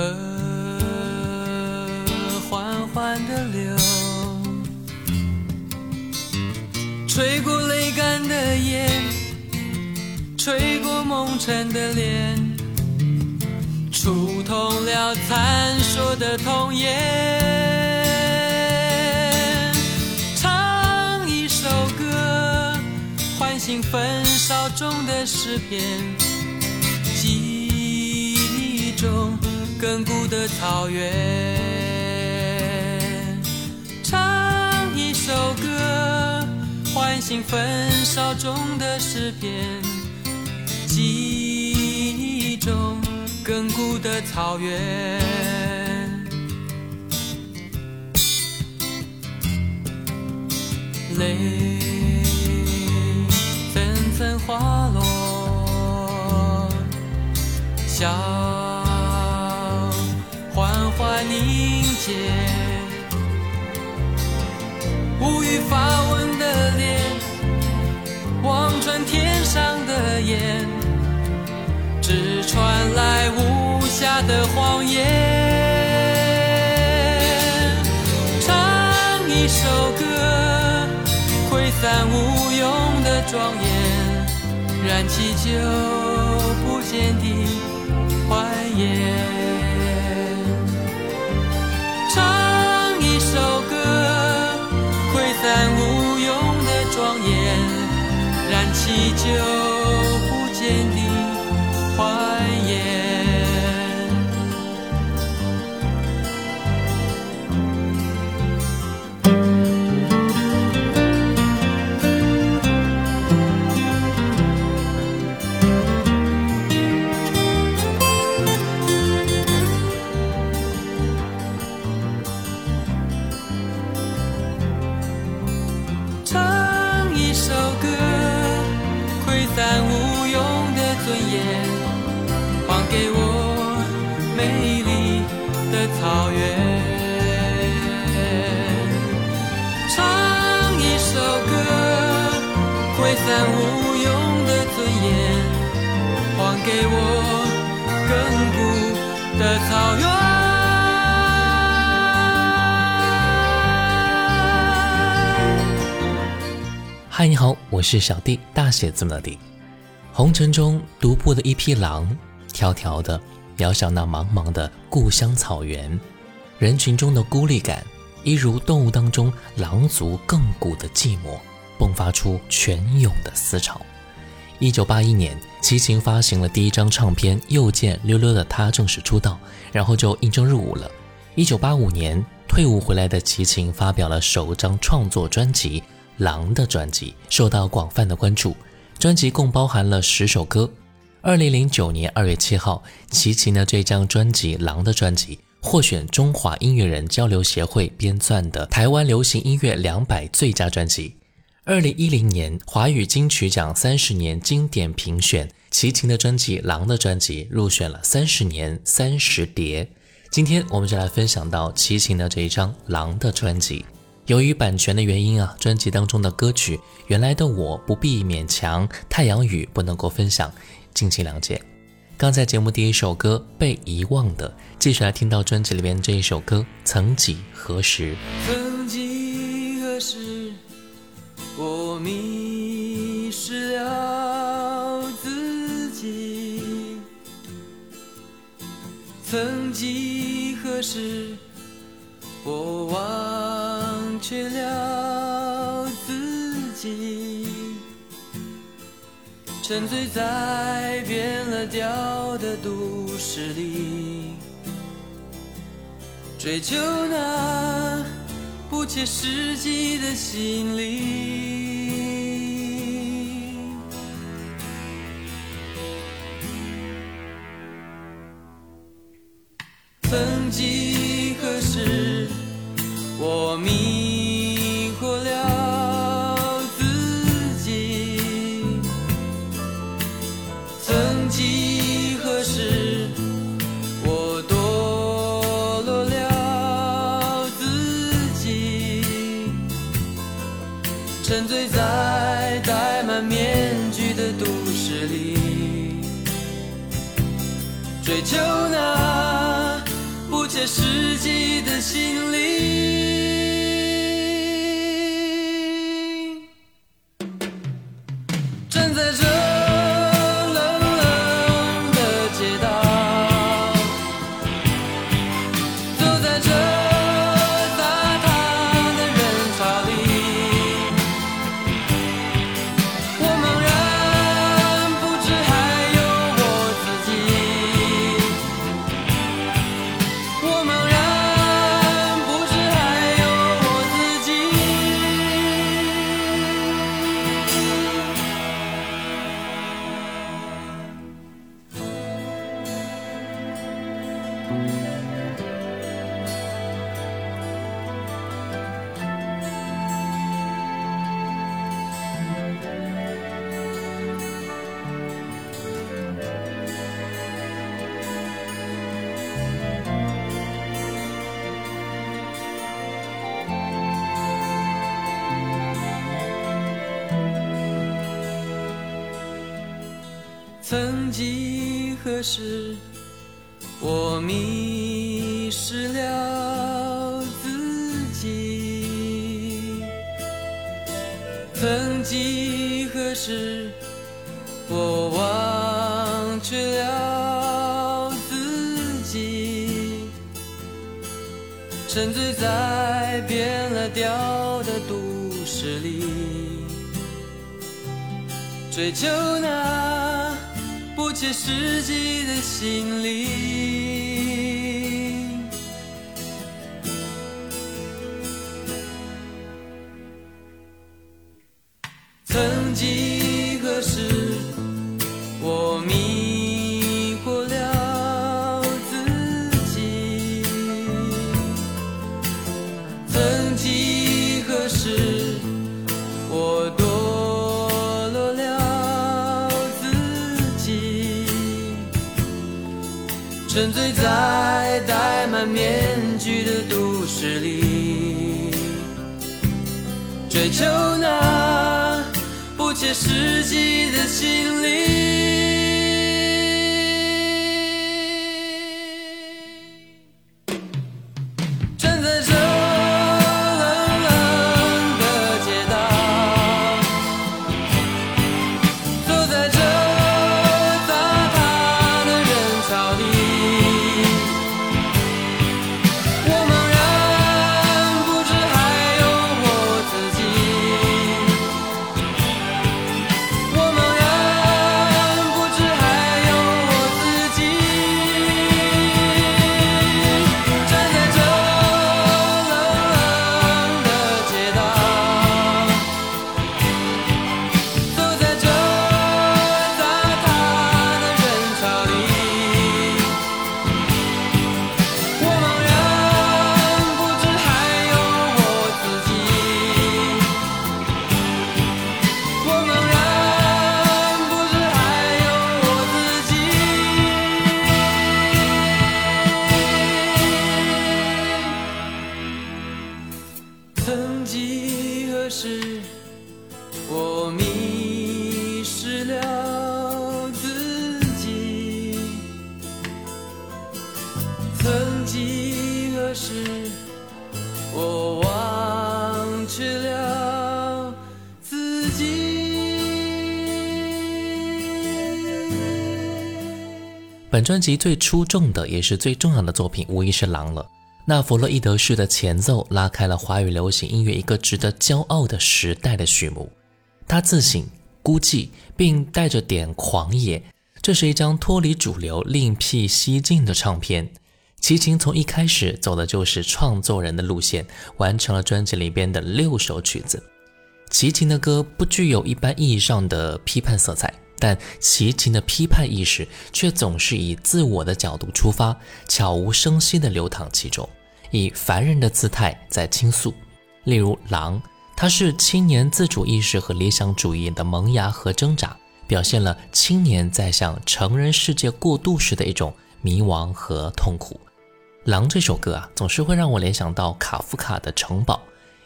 河缓缓的流，吹过泪干的眼，吹过梦沉的脸，触痛了残说的童言。唱一首歌，唤醒焚烧中的诗篇，记忆中亘古的草原。唱一首歌，唤醒焚烧中的诗篇，记忆中亘古的草原。泪层层滑落，笑凝结，无语发问的脸，望穿天上的眼，只传来无暇的谎言。唱一首歌，挥散无用的庄严，燃起久不见的欢颜。祈求。无用的尊严，还给我亘古的草原。嗨，你好，我是小弟，大写字母的弟。红尘中独步的一匹狼，迢迢的遥想那茫茫的故乡草原，人群中的孤立感，一如动物当中狼族亘古的寂寞，迸发出泉涌的思潮。一九八一年，齐秦发行了第一张唱片《又见溜溜的他》，正式出道，然后就应征入伍了。一九八五年，退伍回来的齐秦发表了首张创作专辑。狼的专辑受到广泛的关注，专辑共包含了十首歌。二零零九年二月七号，齐秦的这张专辑《狼的专辑》获选中华音乐人交流协会编撰的台湾流行音乐两百最佳专辑。二零一零年华语金曲奖三十年经典评选，齐秦的专辑《狼的专辑》入选了三十年三十碟。今天我们就来分享到齐秦的这一张《狼的专辑》。由于版权的原因啊，专辑当中的歌曲《原来的我不必勉强》《太阳雨》不能够分享，敬请谅解。刚才节目第一首歌《被遗忘的》，继续来听到专辑里边这一首歌《曾几何时》。曾几何时，我迷失了自己曾几何时我忘却了自己沉醉在变了调的都市里追求那不切实际的心灵。曾几何时，我迷。在实际的心里。曾经何时？我迷失了自己曾几何时我忘却了自己。沉醉在变了调的都市里追求那切实际的心理。曾几何时，我迷。在戴满面具的都市里追求那不切实际的心灵专辑最出众的，也是最重要的作品无疑是狼了。那弗洛伊德式的前奏拉开了华语流行音乐一个值得骄傲的时代的序幕。他自省、孤寂，并带着点狂野。这是一张脱离主流、另辟蹊径的唱片。齐秦从一开始走的就是创作人的路线，完成了专辑里边的六首曲子。齐秦的歌不具有一般意义上的批判色彩。但齐秦的批判意识却总是以自我的角度出发，悄无声息地流淌其中，以凡人的姿态在倾诉。例如《狼》，它是青年自主意识和理想主义的萌芽和挣扎。表现了青年在向成人世界过渡时的一种迷茫和痛苦。《狼》这首歌啊，总是会让我联想到卡夫卡的《城堡》。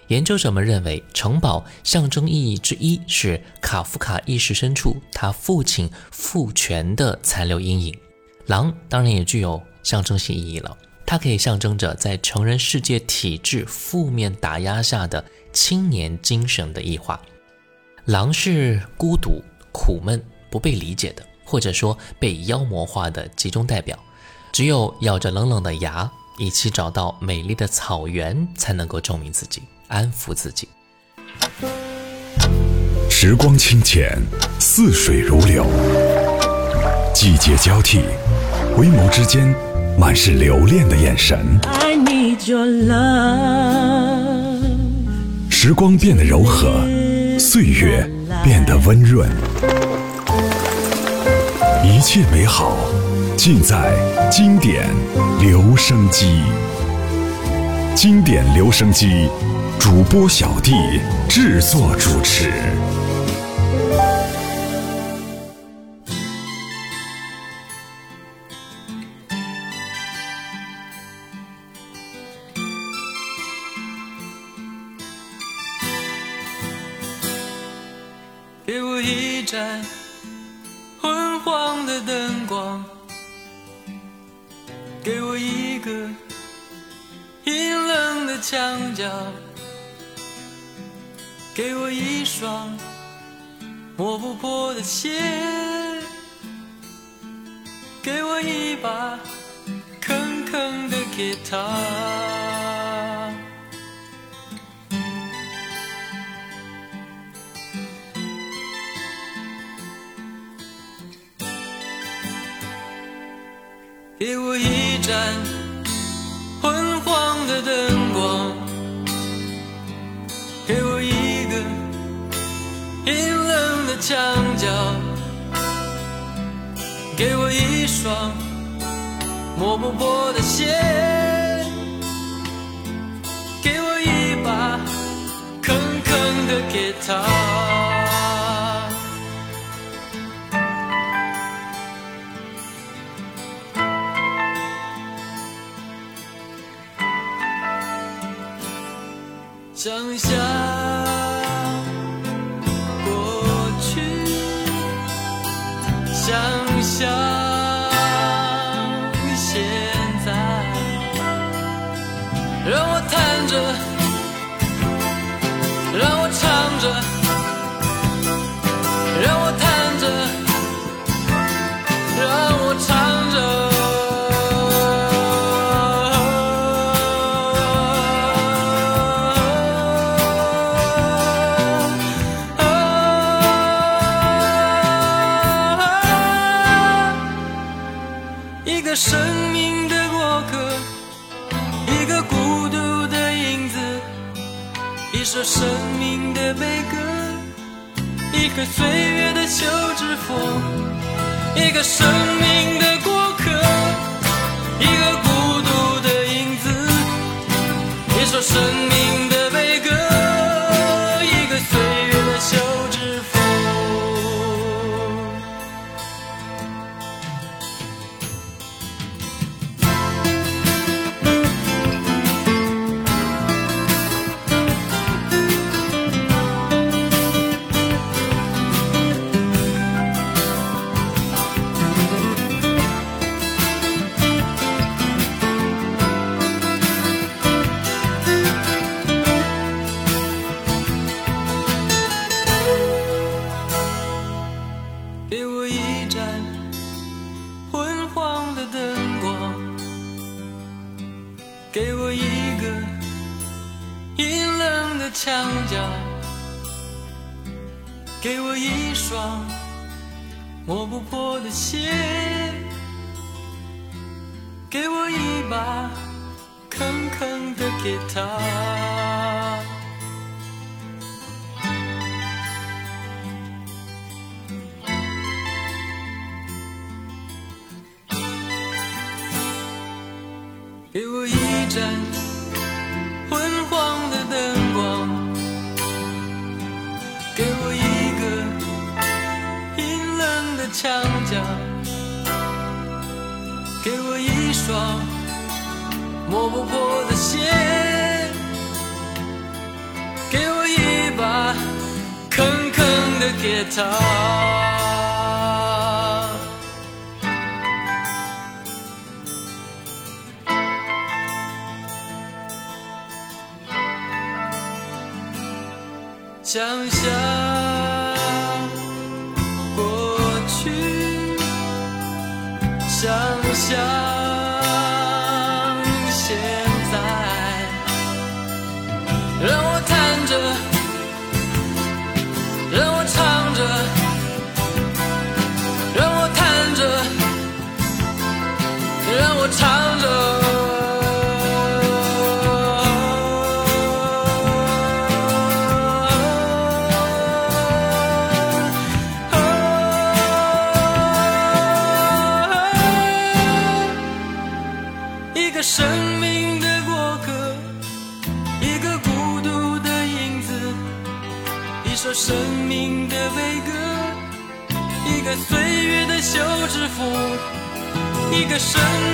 研究者们认为，城堡象征意义之一是卡夫卡意识深处他父亲父权的残留阴影。狼当然也具有象征性意义了，它可以象征着在成人世界体制负面打压下的青年精神的异化。狼是孤独。苦闷、不被理解的，或者说被妖魔化的集中代表，只有咬着冷冷的牙，一起找到美丽的草原，才能够证明自己，安抚自己。时光清浅，似水如流；季节交替，回眸之间，满是留恋的眼神。时光变得柔和，岁月。变得温润，一切美好尽在经典留声机。经典留声机主播小弟制作主持。给我一盏昏黄的灯光，给我一个阴冷的墙角，给我一双磨不破的鞋，给我一把坑坑的吉他。给我一盏墙角，给我一双磨不破的鞋，给我一把坑坑的吉他。想象。想一颗岁月的休止符，一个生给我一个阴冷的墙角，给我一双磨不破的鞋，给我一把坑坑的吉他。墙角，给我一双磨不破的鞋，给我一把坑坑的吉他。个生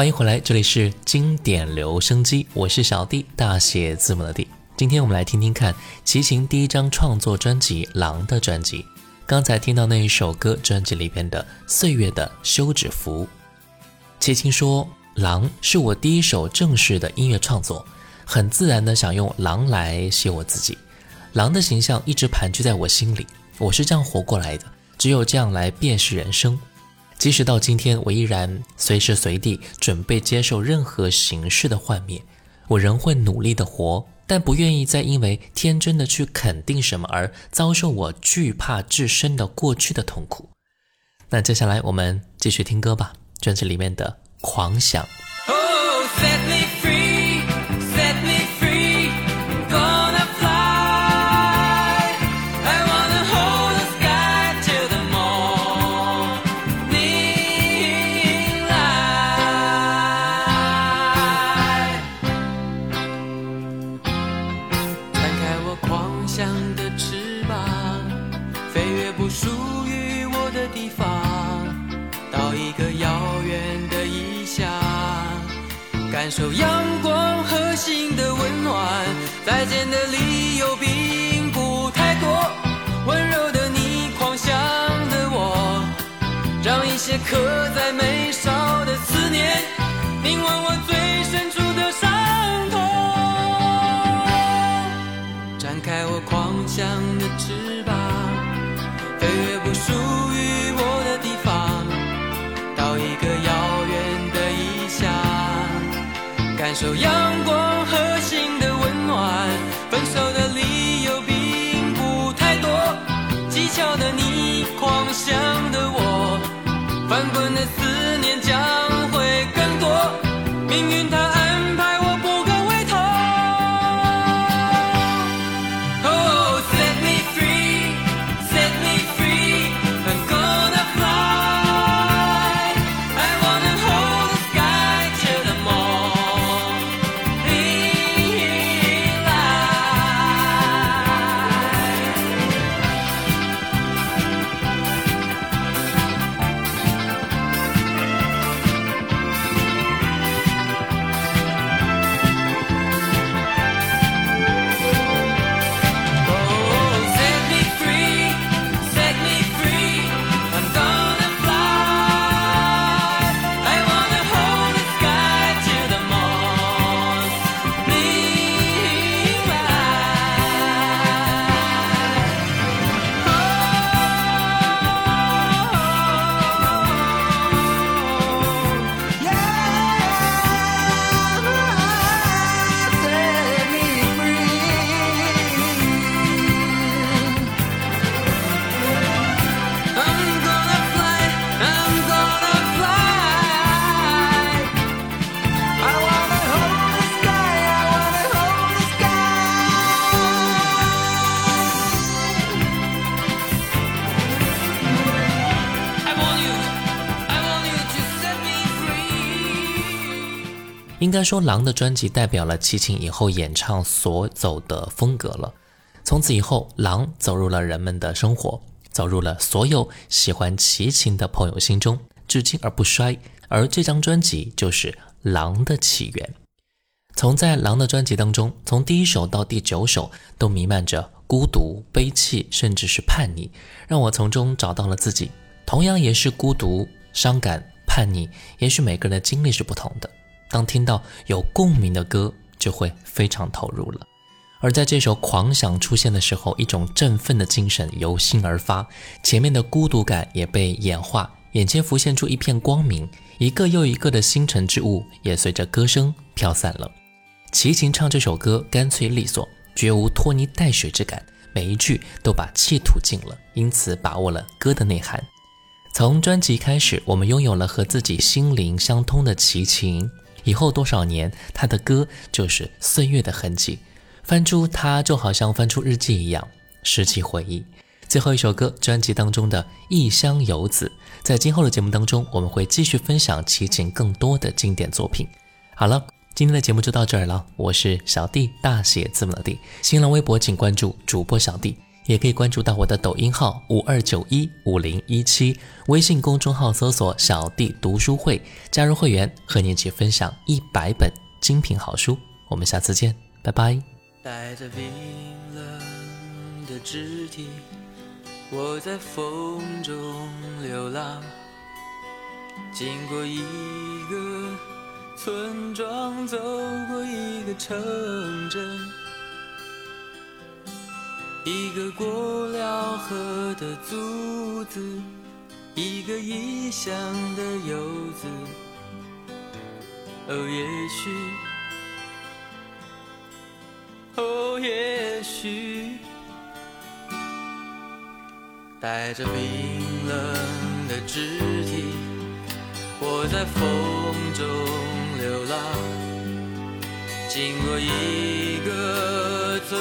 欢迎回来，这里是经典留声机，我是小弟，大写字母的弟。今天我们来听听看齐秦第一张创作专辑《狼》的专辑。刚才听到那一首歌，专辑里边的《岁月的休止符》。齐秦说：“《狼》是我第一首正式的音乐创作，很自然的想用狼来写我自己。狼的形象一直盘踞在我心里，我是这样活过来的，只有这样来辨识人生。”即使到今天，我依然随时随地准备接受任何形式的幻灭，我仍会努力的活，但不愿意再因为天真的去肯定什么而遭受我惧怕至深的过去的痛苦。那接下来我们继续听歌吧，专辑里面的《狂想》。受阳光和心的温暖。分手的理由并不太多，技巧的你，狂想的我，翻滚的应该说，狼的专辑代表了齐秦以后演唱所走的风格了。从此以后，狼走入了人们的生活，走入了所有喜欢齐秦的朋友心中，至今而不衰。而这张专辑就是《狼的起源》。从在《狼》的专辑当中，从第一首到第九首，都弥漫着孤独、悲戚，甚至是叛逆，让我从中找到了自己。同样也是孤独、伤感、叛逆，也许每个人的经历是不同的。当听到有共鸣的歌，就会非常投入了。而在这首《狂想》出现的时候，一种振奋的精神由心而发，前面的孤独感也被演化，眼前浮现出一片光明，一个又一个的星辰之物也随着歌声飘散了。齐秦唱这首歌干脆利索，绝无拖泥带水之感，每一句都把气吐尽了，因此把握了歌的内涵。从专辑开始，我们拥有了和自己心灵相通的齐秦。以后多少年，他的歌就是岁月的痕迹，翻出它就好像翻出日记一样，拾起回忆。最后一首歌，专辑当中的《异乡游子》，在今后的节目当中，我们会继续分享齐秦更多的经典作品。好了。今天的节目就到这儿了，我是小弟，大写字母的弟。新浪微博请关注主播小弟，也可以关注到我的抖音号五二九一五零一七，微信公众号搜索小弟读书会，加入会员和你一起分享一百本精品好书。我们下次见，拜拜。带着冰冷的肢体，我在风中流浪，经过一个。村庄走过一个城镇，一个过了河的卒子，一个异乡的游子。哦，也许，哦，也许，带着冰冷的肢体，我在风中。流浪，经过一个村